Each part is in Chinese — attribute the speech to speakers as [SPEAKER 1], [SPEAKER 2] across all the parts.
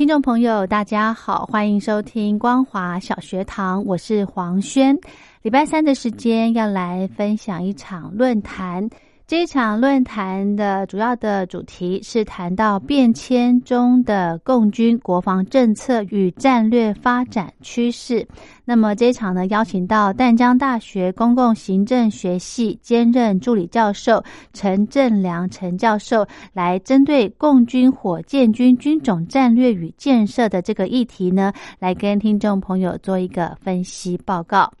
[SPEAKER 1] 听众朋友，大家好，欢迎收听光华小学堂，我是黄轩。礼拜三的时间要来分享一场论坛。这场论坛的主要的主题是谈到变迁中的共军国防政策与战略发展趋势。那么这场呢，邀请到淡江大学公共行政学系兼任助理教授陈正良陈教授，来针对共军火箭军军种战略与建设的这个议题呢，来跟听众朋友做一个分析报告。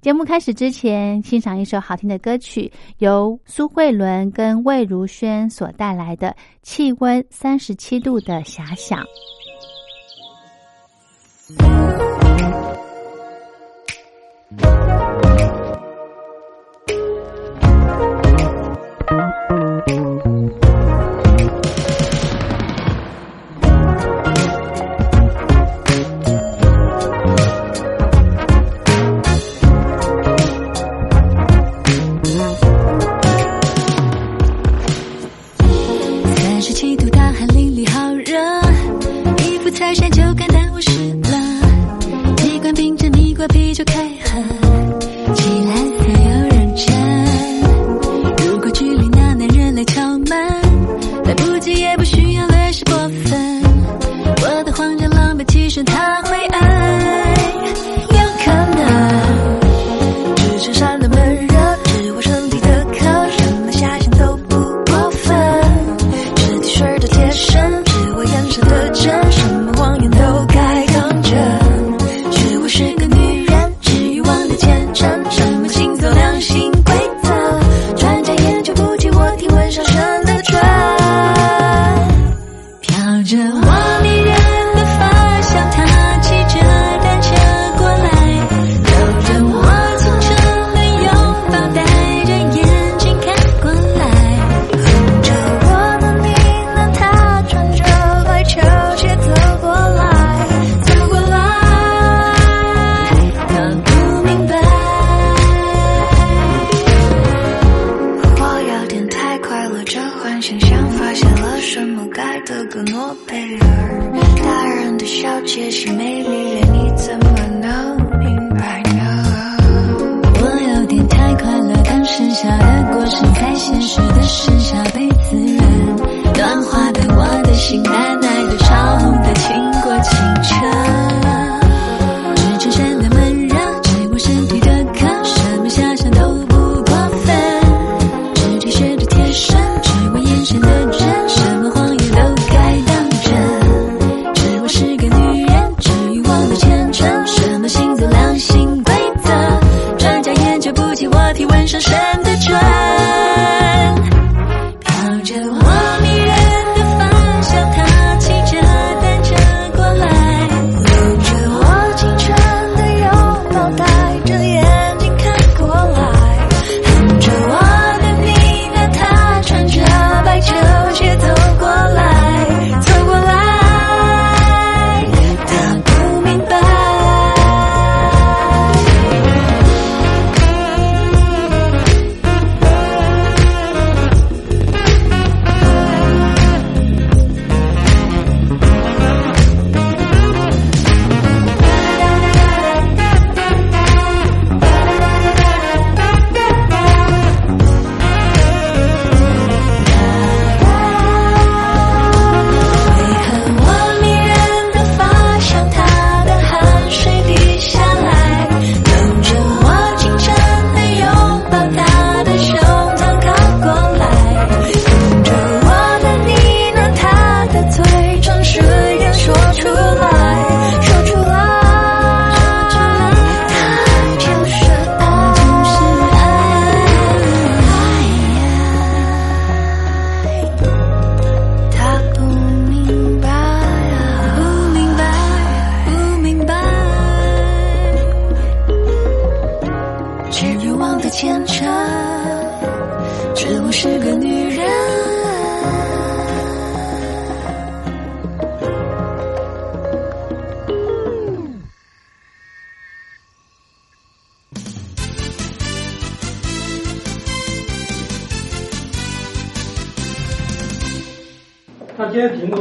[SPEAKER 1] 节目开始之前，欣赏一首好听的歌曲，由苏慧伦跟魏如萱所带来的《气温三十七度的遐想》。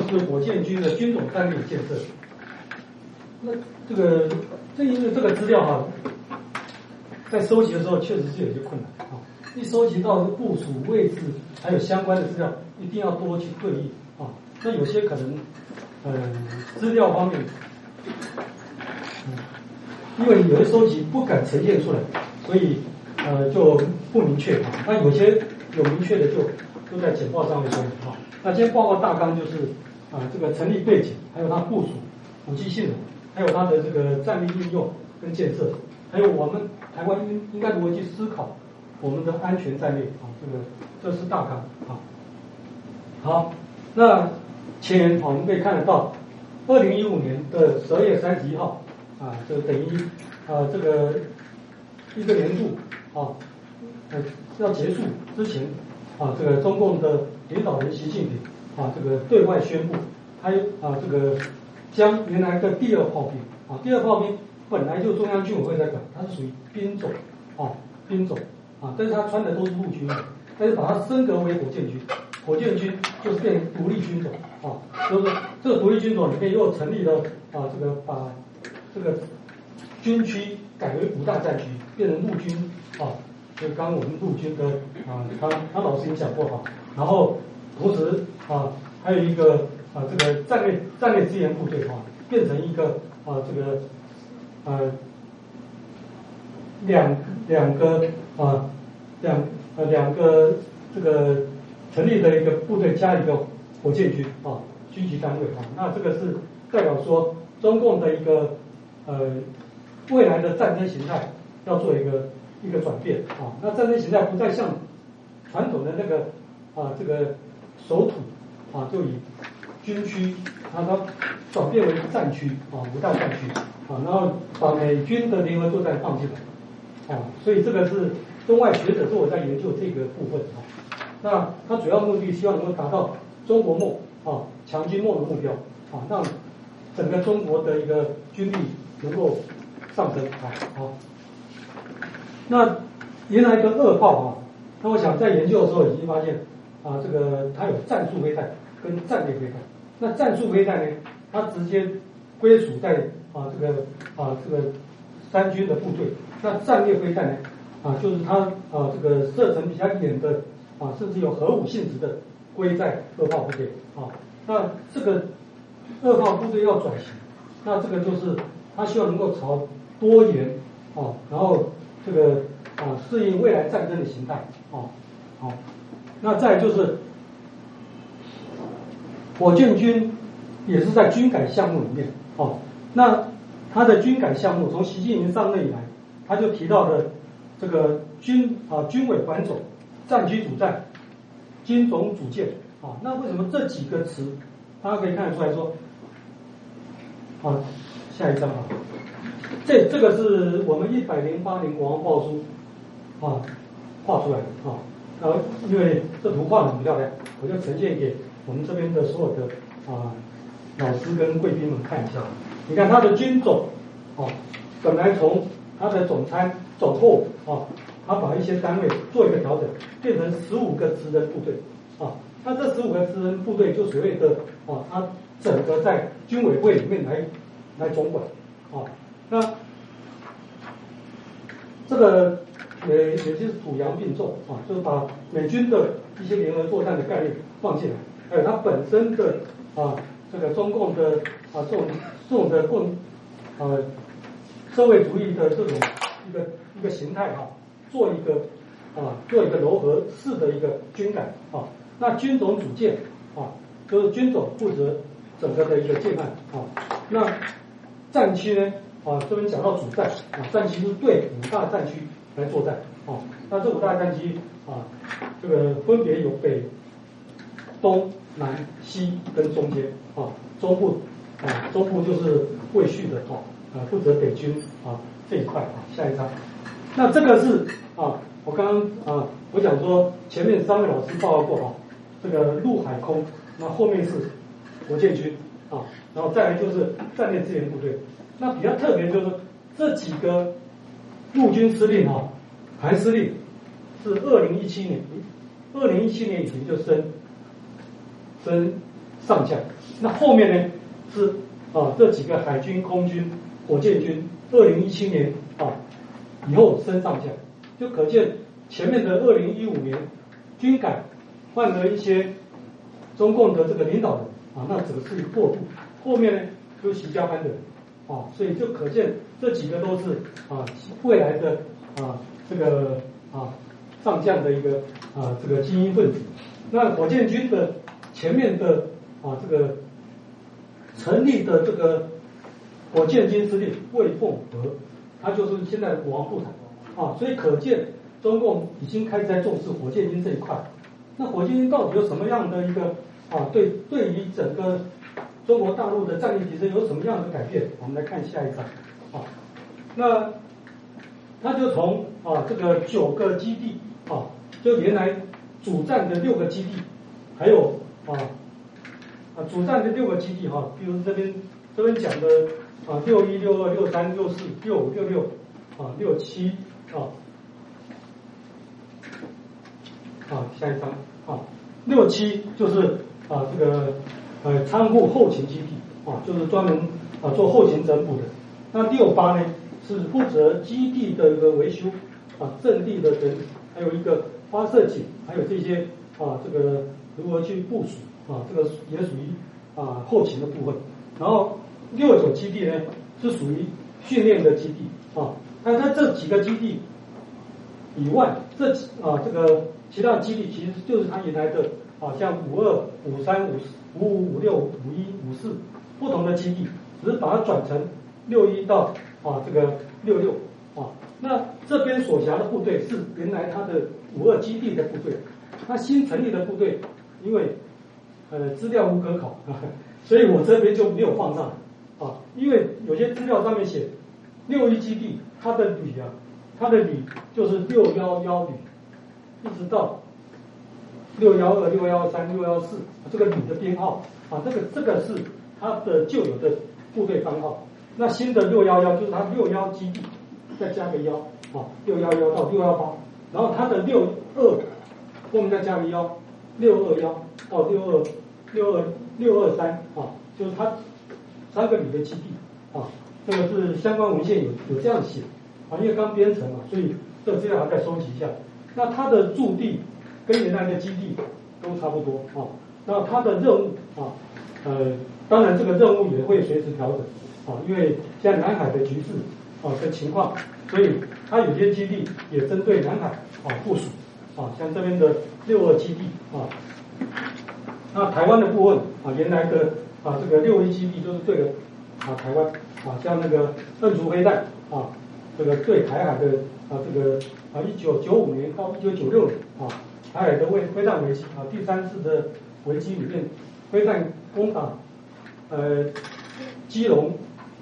[SPEAKER 2] 是火箭军的军种战略建设。那这个正因为这个资料哈，在收集的时候确实是有些困难啊。一收集到部署位置还有相关的资料，一定要多去对应啊。那有些可能，呃，资料方面，嗯，因为有的收集不敢呈现出来，所以呃就不明确啊。那有些有明确的就都在简报上面说啊。那今天报告大纲就是啊这个成立背景，还有它部署、武器性能，还有它的这个战略应用跟建设，还有我们台湾应应该如何去思考我们的安全战略啊。这个这是大纲啊。好，那。前我们可以看得到，二零一五年的十二月三十一号，啊，就等于啊这个一个年度啊，呃要结束之前，啊这个中共的领导人习近平啊这个对外宣布，他啊这个将原来的第二炮兵啊第二炮兵本来就中央军委会在管，它是属于兵种啊兵种啊，但是他穿的都是陆军的，但是把它升格为火箭军。火箭军就是变成独立军种啊，就是这个独立军种里面又成立了啊，这个把这个军区改为五大战区，变成陆军啊，就刚刚我们陆军的啊，他他老师也讲过哈，然后同时啊，还有一个啊，这个战略战略支援部队啊，变成一个啊，这个呃两两个啊两呃两个这个。成立的一个部队加一个火箭军啊，军级单位啊，那这个是代表说中共的一个呃未来的战争形态要做一个一个转变啊，那战争形态不再像传统的那个啊这个守土啊，就以军区啊它转变为战区啊五大战区啊，然后把美军的联合作战放进来啊，所以这个是中外学者都有在研究这个部分啊。那它主要目的希望能够达到中国梦啊强军梦的目标啊，让整个中国的一个军力能够上升啊好。那原来的二炮啊，那我想在研究的时候已经发现啊，这个它有战术飞弹跟战略飞弹。那战术飞弹呢，它直接归属在啊这个啊这个三军的部队。那战略飞弹呢啊，就是它啊这个射程比较远的。啊，甚至有核武性质的归在二炮部队啊。那这个二炮部队要转型，那这个就是他希望能够朝多元啊，然后这个啊适应未来战争的形态啊。好，那再就是火箭军也是在军改项目里面哦。那他的军改项目从习近平上任以来，他就提到的这个军啊军委管总。战区主战，军种主建啊，那为什么这几个词，大家可以看得出来说，啊，下一张啊，这这个是我们一百零八年国防报书啊画出来的啊，然后因为这图画很漂亮，我就呈现给我们这边的所有的啊老师跟贵宾们看一下。你看它的军种啊，本来从它的总参总后啊。他把一些单位做一个调整，变成十五个职人部队啊。那这十五个职人部队就所谓的啊，他整个在军委会里面来来总管啊。那这个也也就是土洋并重啊，就是把美军的一些联合作战的概念放进来，还有它本身的啊这个中共的啊这种这种的共啊社会主义的这种一个一个形态哈。做一个啊，做一个柔和式的一个军改啊。那军种组建啊，就是军种负责整个的一个建案啊。那战区呢啊，这边讲到主战啊，战区是对五大战区来作战啊。那这五大战区啊，这个分别有北、东南、西跟中间啊。中部啊，中部就是魏续的啊，啊负责北军啊这一块啊。下一张。那这个是啊，我刚刚啊，我讲说前面三位老师报告过哈，这个陆海空，那后面是火箭军啊，然后再来就是战略支援部队。那比较特别就是这几个陆军司令啊，韩司令是二零一七年，二零一七年以前就升升上将。那后面呢是啊这几个海军、空军、火箭军，二零一七年啊以后升上将，就可见前面的二零一五年军改换了一些中共的这个领导人啊，那只是过渡，后面呢就习家班的人啊，所以就可见这几个都是啊未来的啊这个啊上将的一个啊这个精英分子。那火箭军的前面的啊这个。成立的这个火箭军司令魏凤和，他就是现在国防部长啊，所以可见中共已经开始在重视火箭军这一块。那火箭军到底有什么样的一个啊？对，对于整个中国大陆的战力提升有什么样的改变？我们来看下一张啊。那他就从啊这个九个基地啊，就原来主战的六个基地，还有啊。啊，主战的六个基地哈，比如这边这边讲的啊，六一、六二、六三、六四、六五、六六啊，六七啊，啊，下一张啊，六七就是啊这个呃仓库后勤基地啊，就是专门啊做后勤整补的。那六八呢是负责基地的一个维修啊，阵地的整，还有一个发射井，还有这些啊这个如何去部署。啊，这个也属于啊后勤的部分。然后六九基地呢是属于训练的基地啊。那在这几个基地以外，这几啊这个其他基地其实就是它原来的啊，像五二、五三、五五五、五六、五一、五四不同的基地，只是把它转成六一到啊这个六六啊。那这边所辖的部队是原来他的五二基地的部队，那新成立的部队，因为呃，资料无可考，所以我这边就没有放上啊，因为有些资料上面写六一基地，它的旅啊，它的旅就是六幺幺旅，一直到六幺二、六幺三、六幺四这个旅的编号啊，这个这个是他的旧有的部队番号，那新的六幺幺就是它六幺基地再加个幺啊，六幺幺到六幺八，然后它的六二后面再加个幺。六二幺到六二六二六二三啊，就是它三个旅的基地啊，这个是相关文献有有这样写啊，因为刚编成嘛，所以这资料还再收集一下。那它的驻地跟原来的基地都差不多啊，那它的任务啊，呃，当然这个任务也会随时调整啊，因为像南海的局势啊的情况，所以它有些基地也针对南海啊部署。啊，像这边的六二基地啊，那台湾的部分啊，原来的啊这个六一基地就是对啊台湾啊，像那个邓竹飞弹啊，这个对台海的啊这个啊一九九五年到一九九六年啊，台海的卫飞弹危机啊，第三次的危机里面，飞弹攻打呃基隆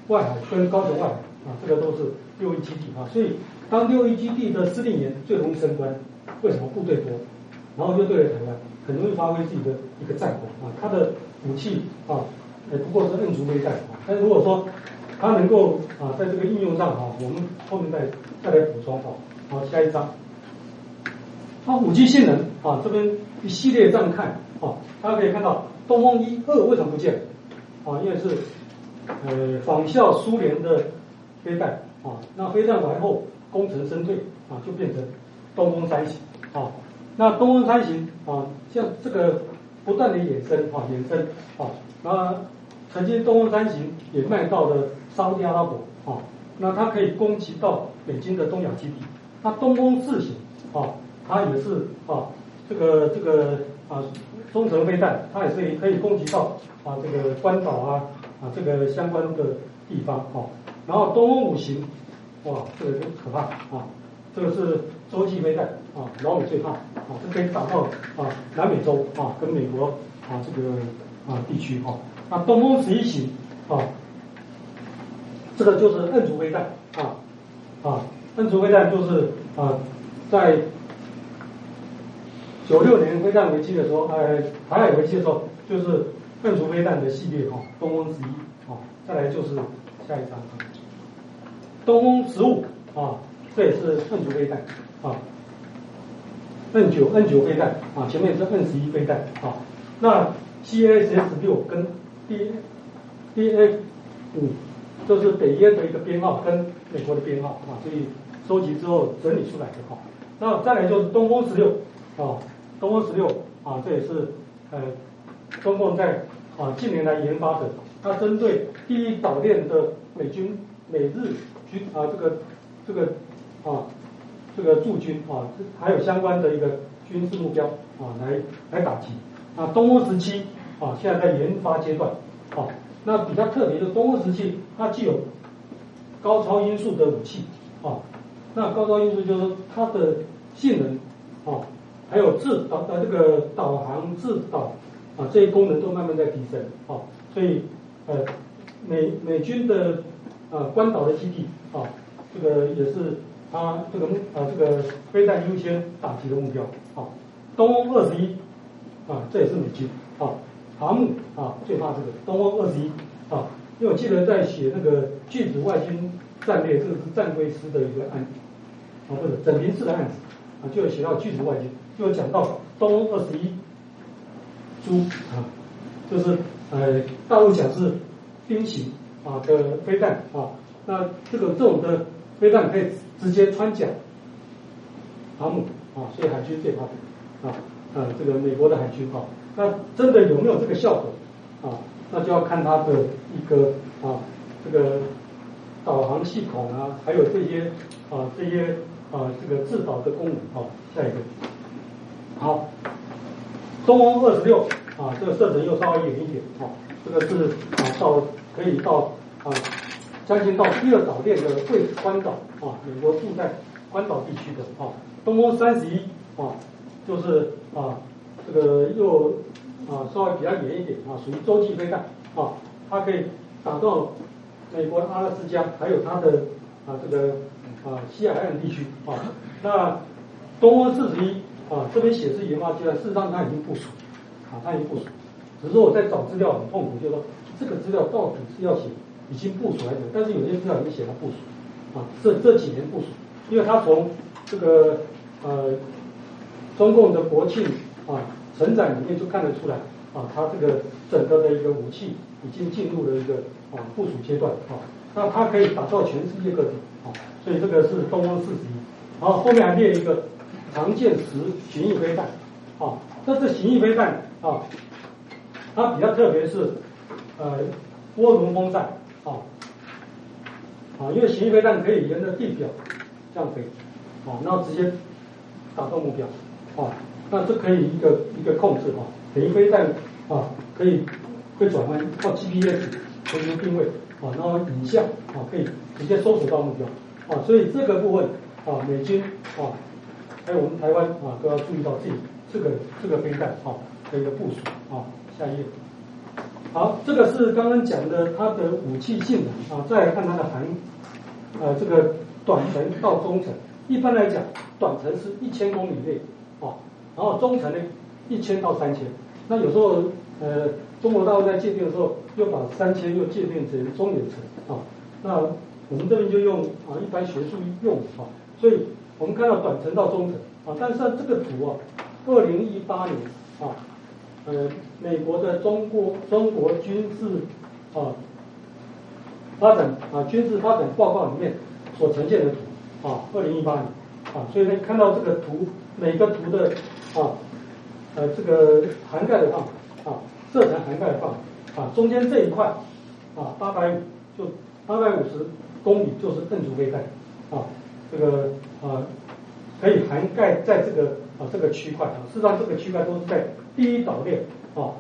[SPEAKER 2] 外海跟高雄外海啊，这个都是六一基地啊，所以当六一基地的司令员最容易升官。为什么部队多，然后就对着台湾，很容易发挥自己的一个战果啊。他的武器啊，也不过是摁足飞弹啊。但如果说他能够啊，在这个应用上啊，我们后面再再来补充啊。好，下一章。它武器性能啊，这边一系列这样看啊，大家可以看到东风一二为什么不见啊？因为是呃仿效苏联的飞弹啊，那飞弹完后功成身退啊，就变成。东风三型啊，那东风三型啊，像这个不断的衍生啊，衍生啊，那曾经东风三型也卖到了沙特阿拉伯啊，那它可以攻击到北京的东亚基地。那东风四型啊，它也是啊，这个这个啊，中程飞弹，它也是可以攻击到啊这个关岛啊这个相关的地方啊。然后东风五型，哇，这个就可怕啊。这个是洲际飞弹啊，老美最怕啊，这可以打到啊南美洲啊跟美国啊这个啊地区啊。那东风十一型啊，这个就是摁足飞弹啊啊，摁足飞弹就是啊在九六年飞弹危机的时候，呃台海危机的时候，就是摁足飞弹的系列哈，东风十一啊，再来就是下一张，东风十五啊。这也是 N 九飞弹啊，N 九 N 九飞弹啊，前面是 N 十一飞弹啊。那 CSS 六跟 D DF 五，就是北约的一个编号跟美国的编号啊，所以收集之后整理出来的哈。那再来就是东风十六啊，东风十六啊，这也是呃中共在啊近年来研发的，它针对第一岛链的美军美日军啊这个这个啊这个驻军啊，还有相关的一个军事目标啊来来打击。啊，东风十七啊，现在在研发阶段啊。那比较特别的东风十七，它具有高超音速的武器啊。那高超音速就是说它的性能啊，还有制导呃这个导航制导啊这些功能都慢慢在提升啊。所以呃美美军的啊关岛的基地啊，这个也是它这个目啊这个飞弹优先打击的目标啊。东风二十一啊，这也是美军啊。航母啊，最怕这个东风二十一啊，因为我记得在写那个拒止外军战略，这个是战规师的一个案子啊，不是整平式的案子啊，就有写到拒止外军，就有讲到东风二十一猪啊，就是呃大陆讲是兵型啊的飞弹啊，那这个这种的飞弹可以直接穿甲航母啊，所以海军最怕的啊啊，这个美国的海军啊。那真的有没有这个效果啊？那就要看它的一个啊，这个导航系统啊，还有这些啊这些啊这个制导的功能啊。下一个，好，东风二十六啊，这个射程又稍微远一点啊，这个是啊到可以到啊将近到第二岛链的贵关岛啊，美国住在关岛地区的啊，东风三十一啊，就是啊。这个又啊稍微比较远一点啊，属于洲际飞弹啊，它可以打到美国阿拉斯加，还有它的啊这个啊西海岸地区啊。那东风四十一啊这边写是研发阶段，事实上它已经部署啊，它已经部署，只是说我在找资料很痛苦，就是说这个资料到底是要写已经部署还是？但是有些资料已经写了部署啊，这这几年部署，因为它从这个呃中共的国庆。啊，成长里面就看得出来啊，它这个整个的一个武器已经进入了一个啊部署阶段啊，那它可以打造全世界各地啊，所以这个是东风四十一，然后后面还列一个常见十巡弋飞弹啊，这是巡弋飞弹啊，它比较特别是呃涡轮风扇啊啊，因为巡弋飞弹可以沿着地表这样飞啊，然后直接打到目标啊。那这可以一个一个控制啊，等于飞弹啊可以会转弯靠 GPS 进行定位啊，然后影像啊可以直接搜索到目标啊，所以这个部分啊美军啊还有我们台湾啊都要注意到这这个这个飞弹啊的一个部署啊。下一页，好，这个是刚刚讲的它的武器性能啊，再来看它的含呃这个短程到中程，一般来讲短程是一千公里内啊。然后中程呢，一千到三千，那有时候呃，中国大陆在界定的时候，又把三千又界定成中远程啊。那我们这边就用啊一般学术用啊，所以我们看到短程到中程啊，但是这个图啊，二零一八年啊，呃，美国的中国中国军事啊发展啊军事发展报告里面所呈现的图啊，二零一八年啊，所以呢看到这个图每个图的。啊，呃，这个涵盖的范围啊，射程涵盖的范围啊，中间这一块啊，八百五就八百五十公里就是邓族飞弹啊，这个啊可以涵盖在这个啊这个区块啊，事实上这个区块都是在第一岛链啊，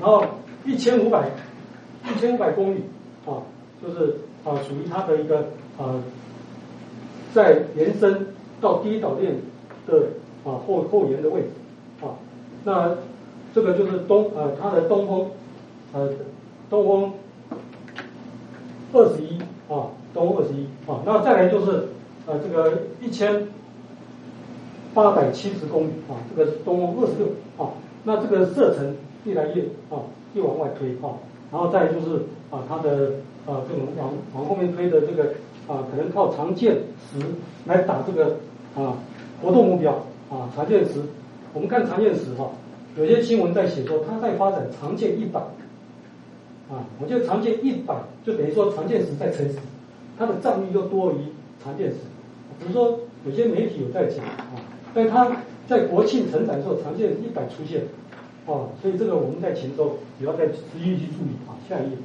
[SPEAKER 2] 然后一千五百一千五百公里啊，就是啊属于它的一个啊在延伸到第一岛链的。啊后后沿的位置啊，那这个就是东呃它的东风呃东风二十一啊东风二十一啊，那再来就是呃这个一千八百七十公里啊，这个是东风二十六啊，那这个射程越来越啊越往外推啊，然后再就是啊它的啊这种往往后面推的这个啊可能靠长剑石来打这个啊活动目标。啊，常见石，我们看常见石哈，有些新闻在写说，它在发展常见一百，啊，我觉得常见一百就等于说常见十在乘十，它的战力又多于常见十。比如说有些媒体有在讲啊，但它在国庆成长的时候，常见一百出现，啊，所以这个我们在前周也要再持续去注意啊。下一页，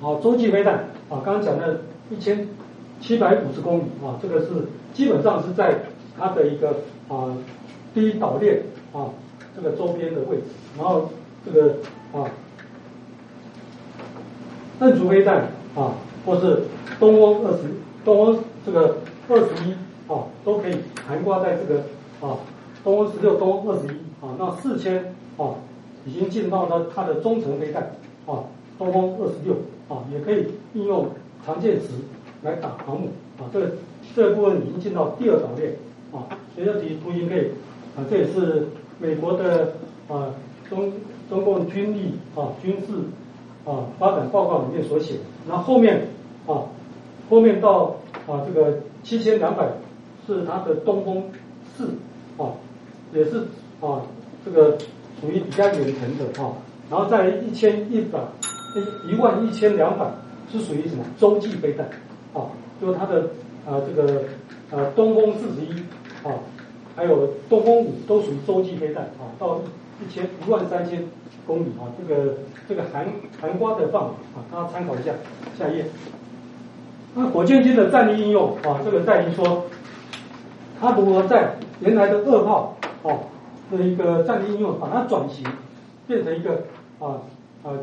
[SPEAKER 2] 好，洲际飞弹啊，刚刚讲的一千七百五十公里啊，这个是基本上是在它的一个啊第一岛链啊这个周边的位置，然后这个啊弹珠飞弹啊，或是东风二十东风这个二十一啊，都可以涵盖在这个啊东风十六、东风二十一啊，那四千啊已经进到了它的中程飞弹。啊，东风二十六啊，也可以应用常见值来打航母啊。这这部分已经进到第二岛链啊。所以这题图形可以啊，这也是美国的啊中中共军力啊军事啊发展报告里面所写。然后后面啊后面到啊这个七千两百是它的东风四啊，也是啊这个属于比较远程的啊。然后在一千一百一一万一千两百是属于什么洲际飞弹啊？就是它的啊这个啊东风四十一啊，还有东风五都属于洲际飞弹啊，到一千一万三千公里啊，这个这个含含瓜的范围啊，大家参考一下。下一页。那火箭军的战力应用啊，这个在于说，它如何在原来的二炮啊的一个战力应用，把它转型变成一个。啊啊，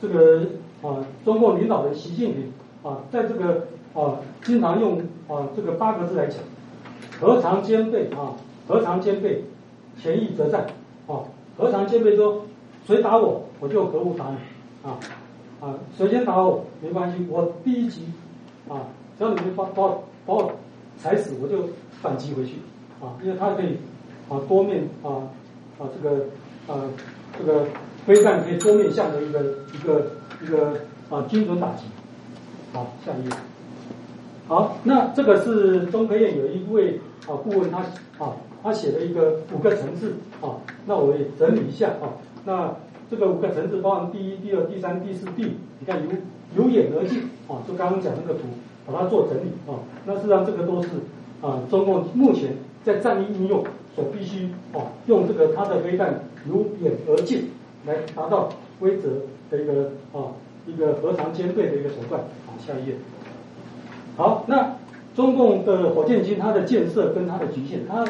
[SPEAKER 2] 这个啊，中共领导人习近平啊，在这个啊，经常用啊这个八个字来讲，何尝兼备啊？何尝兼备？前义则战啊？何尝兼备？说谁打我，我就何物打你啊啊？谁先打我没关系，我第一击啊，只要你们把把我把我踩死，我就反击回去啊，因为他可以啊多面啊啊这个啊这个。飞弹可以多面向的一个一个一个啊精准打击。好，下一页。好，那这个是中科院有一位啊顾问，他啊他写的一个五个层次啊，那我也整理一下啊。那这个五个层次包含第一、第二、第三、第四、第五，你看由由远而近啊，就刚刚讲那个图，把它做整理啊。那实际上这个都是啊中共目前在战役应用所必须啊用这个它的飞弹由远而近。来达到规则的一个啊一个核常兼备的一个手段。好，下一页。好，那中共的火箭军它的建设跟它的局限，它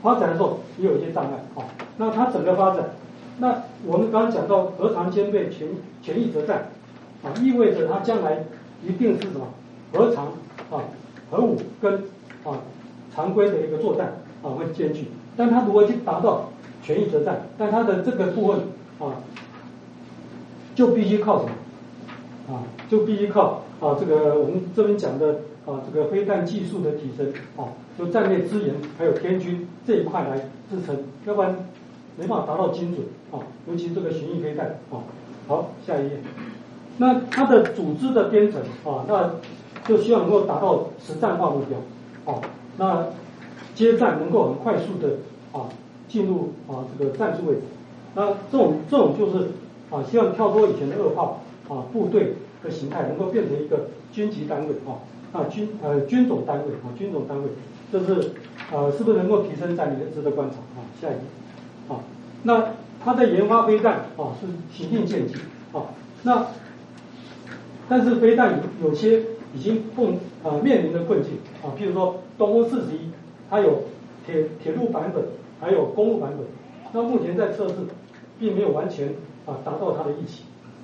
[SPEAKER 2] 发展的时候也有一些障碍。啊，那它整个发展，那我们刚刚讲到核常兼备、全全义则战啊，意味着它将来一定是什么核常啊核武跟啊常规的一个作战啊会兼具。但它如何去达到全义则战？但它的这个部分。啊，就必须靠什么？啊，就必须靠啊，这个我们这边讲的啊，这个飞弹技术的提升啊，就战略资源还有天军这一块来支撑，要不然没办法达到精准啊。尤其这个巡弋飞弹啊。好，下一页。那它的组织的编程啊，那就希望能够达到实战化目标啊。那接战能够很快速的啊进入啊这个战术位置。那这种这种就是啊，希望跳脱以前的二炮啊部队的形态，能够变成一个军级单位啊，啊军呃军种单位啊军种单位，这是呃是不是能够提升战力值得观察啊？下一页啊，那它在研发飞弹啊是行进渐进啊，那但是飞弹有有些已经碰啊面临的困境啊，譬如说东风四十一，它有铁铁路版本，还有公路版本，那目前在测试。并没有完全啊达到它的预期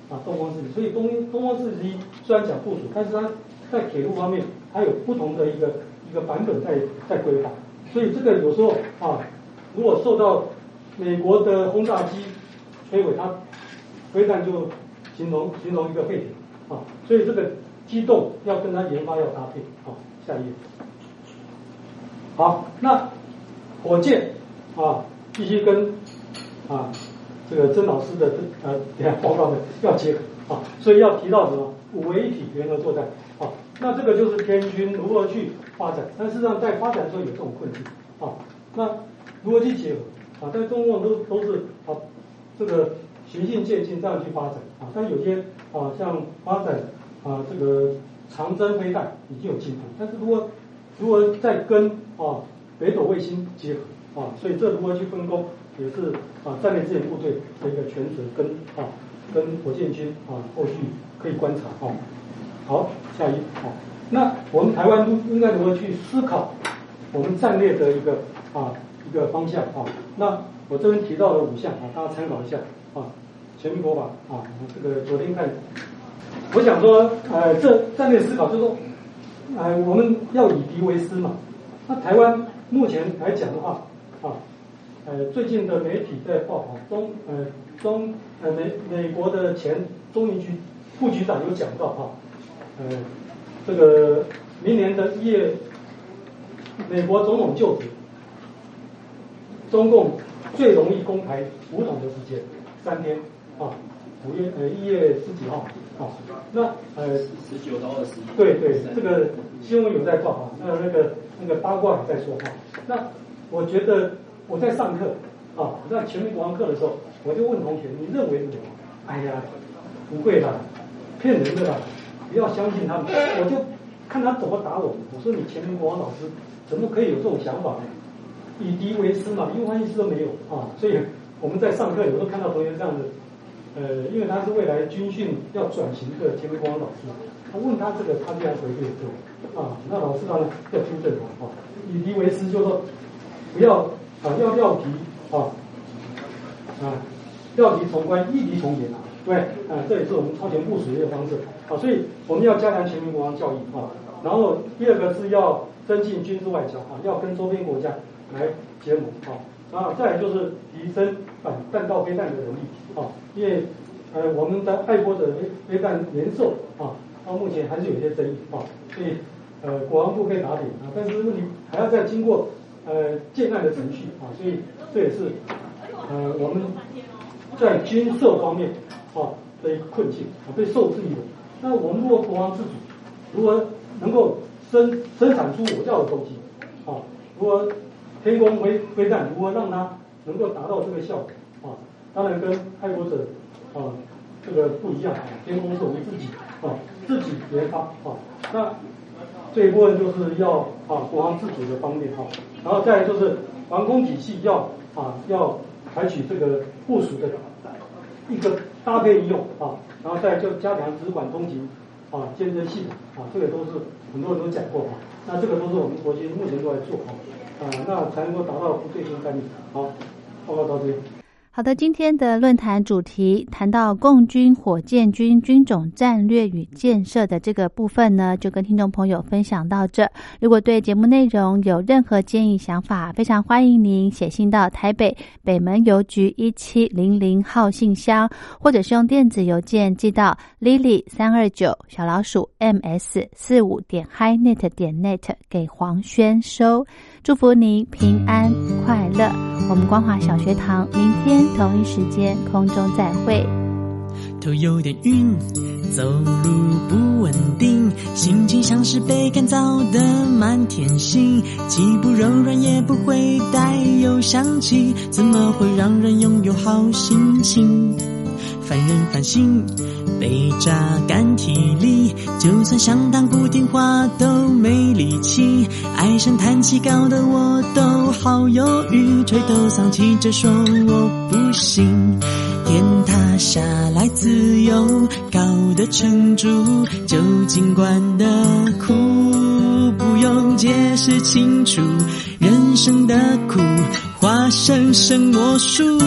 [SPEAKER 2] 啊东风四十一，所以东东风四十一虽然讲部署，但是它在铁路方面它有不同的一个一个版本在在规划，所以这个有时候啊如果受到美国的轰炸机摧毁，它飞弹就形容形容一个废铁啊，所以这个机动要跟它研发要搭配啊，下一页。好，那火箭啊必须跟啊。这个曾老师的这呃等下报告的要结合啊，所以要提到什么五位一体联合作战啊，那这个就是天军如何去发展，但事实上在发展的时候有这种困境啊，那如何去结合啊，在中共都都是啊这个循序渐进这样去发展啊，但有些啊像发展啊这个长征飞弹已经有进步，但是如果如果再跟啊北斗卫星结合啊，所以这如何去分工也是啊战略支援部队的一个权责跟啊跟火箭军啊后续可以观察啊。好，下一好，那我们台湾应该如何去思考我们战略的一个啊一个方向啊？那我这边提到了五项啊，大家参考一下啊。全民国防啊，这个昨天看，我想说，呃，这战略思考就是说，呃，我们要以敌为师嘛。那台湾目前来讲的话啊，呃，最近的媒体在报啊，中呃中呃美美国的前中情局副局长有讲到哈。呃，这个明年的一月，美国总统就职，中共最容易公开武统的时间三天啊，五月呃一月十几号啊，那呃
[SPEAKER 3] 十九到二十一，
[SPEAKER 2] 对对，这个新闻有在报啊，那那个那个八卦也在说啊，那我觉得我在上课啊，在全民国防课的时候，我就问同学，你认为什么？哎呀，不会的，骗人的啦。不要相信他们，我就看他怎么打我。我说你全民国王老师怎么可以有这种想法呢？以敌为师嘛，因为一师都没有啊。所以我们在上课有时候看到同学这样子，呃，因为他是未来军训要转型的前民国王老师，他问他这个，他这样回对对啊。那老师当然要纠正他啊。以敌为师就是说不要啊，要料敌啊啊，料敌从宽，易敌从严啊。对，啊，这也是我们超前部署的一个方式啊，所以我们要加强全民国防教育啊，然后第二个是要增进军事外交啊，要跟周边国家来结盟啊，然后，再就是提升反弹道飞弹的能力啊，因为呃我们的爱国者飞弹年寿啊，到目前还是有些争议啊，所以呃国防部可以打点啊，但是问题还要再经过呃建案的程序啊，所以这也是呃我们在军售方面。啊的一个困境啊，被受制于。那我们如果国防自主，如何能够生生产出我要的东西啊？如何天宫飞飞弹，如何让它能够达到这个效果啊？当然跟爱国者啊这个不一样啊，天宫是我们自己啊自己研发啊。那这一部分就是要啊国防自主的方面哈，然后再就是防空体系要啊要采取这个部署的一个。搭配应用啊，然后再就加强直管通勤啊，监测系统啊，这个都是很多人都讲过啊。那这个都是我们国军目前都在做啊，啊，那才能够达到不罪行干净。好，报告到这边。
[SPEAKER 1] 好的，今天的论坛主题谈到共军火箭军军种战略与建设的这个部分呢，就跟听众朋友分享到这。如果对节目内容有任何建议想法，非常欢迎您写信到台北北门邮局一七零零号信箱，或者是用电子邮件寄到 lily 三二九小老鼠 ms 四五点 hinet 点 net 给黄轩收。祝福您平安快乐。我们光华小学堂明天。同一时间，空中再会。
[SPEAKER 4] 头有点晕，走路不稳定，心情像是被干燥的满天星，既不柔软也不会带有香气，怎么会让人拥有好心情？烦人烦心，被榨干体力，就算想当不听话都没力气。唉声叹气搞得我都好忧郁，垂头丧气着说我不行。天塌下来自由，搞得撑住，就尽管的哭，不用解释清楚，人生的苦，化生生魔术。